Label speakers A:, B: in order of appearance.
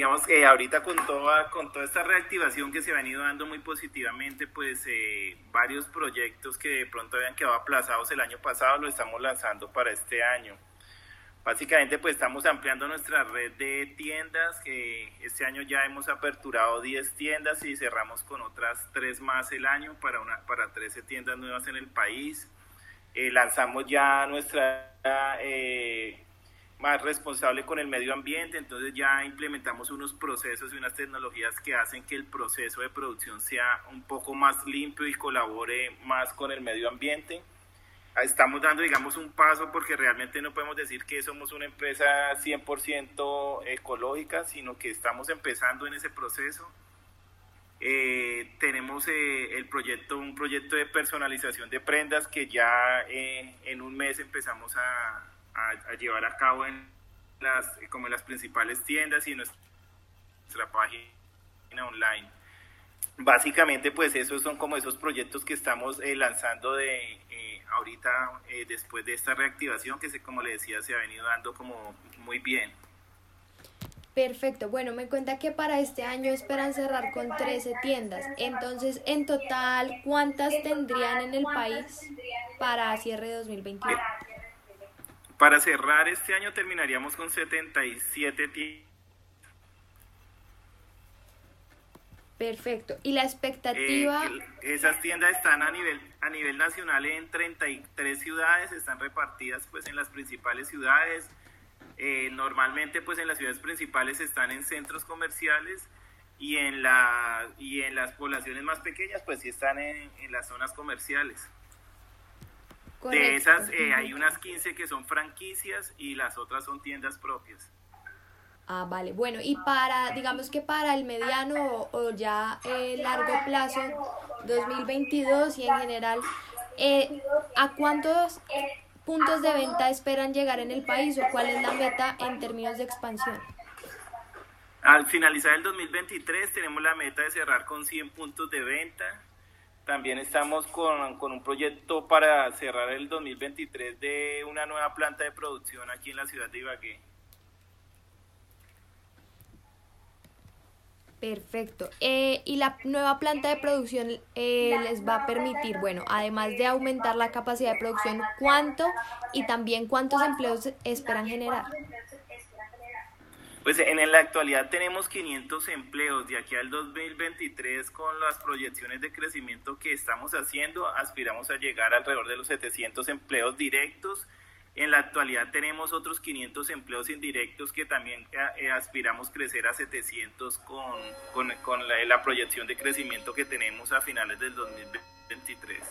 A: digamos que ahorita con toda, con toda esta reactivación que se ha venido dando muy positivamente, pues eh, varios proyectos que de pronto habían quedado aplazados el año pasado lo estamos lanzando para este año. Básicamente pues estamos ampliando nuestra red de tiendas, que este año ya hemos aperturado 10 tiendas y cerramos con otras 3 más el año para, una, para 13 tiendas nuevas en el país. Eh, lanzamos ya nuestra... Eh, más responsable con el medio ambiente, entonces ya implementamos unos procesos y unas tecnologías que hacen que el proceso de producción sea un poco más limpio y colabore más con el medio ambiente. Estamos dando, digamos, un paso porque realmente no podemos decir que somos una empresa 100% ecológica, sino que estamos empezando en ese proceso. Eh, tenemos eh, el proyecto, un proyecto de personalización de prendas que ya eh, en un mes empezamos a, a, llevar a cabo en las, como en las principales tiendas y nuestra página online. Básicamente, pues esos son como esos proyectos que estamos eh, lanzando de eh, ahorita eh, después de esta reactivación que, se, como le decía, se ha venido dando como muy bien.
B: Perfecto. Bueno, me cuenta que para este año esperan cerrar con 13 tiendas. Entonces, en total, ¿cuántas tendrían en el país para cierre de 2021?
A: Para cerrar este año terminaríamos con 77 tiendas.
B: Perfecto. ¿Y la expectativa?
A: Eh, esas tiendas están a nivel, a nivel nacional en 33 ciudades, están repartidas pues en las principales ciudades. Eh, normalmente pues en las ciudades principales están en centros comerciales y en, la, y en las poblaciones más pequeñas pues sí están en, en las zonas comerciales. De esas eh, hay unas 15 que son franquicias y las otras son tiendas propias.
B: Ah, vale. Bueno, y para, digamos que para el mediano o, ya eh, largo plazo, 2022 y en general, eh, ¿a cuántos puntos de venta esperan llegar en el país o cuál es la meta en términos de expansión?
A: Al finalizar el 2023 tenemos la meta de cerrar con 100 puntos de venta también estamos con, con, un proyecto para cerrar el 2023 de una nueva planta de producción aquí en la ciudad de Ibagué.
B: Perfecto. Eh, y la nueva planta de producción eh, les va a permitir, bueno, además de aumentar la capacidad de producción, ¿cuánto y también cuántos empleos esperan generar?
A: Pues en la actualidad tenemos 500 empleos. De aquí al 2023, con las proyecciones de crecimiento que estamos haciendo, aspiramos a llegar alrededor de los 700 empleos directos. En la actualidad tenemos otros 500 empleos indirectos que también eh, eh, aspiramos crecer a 700 con, con, con la, la proyección de crecimiento que tenemos a finales del 2023.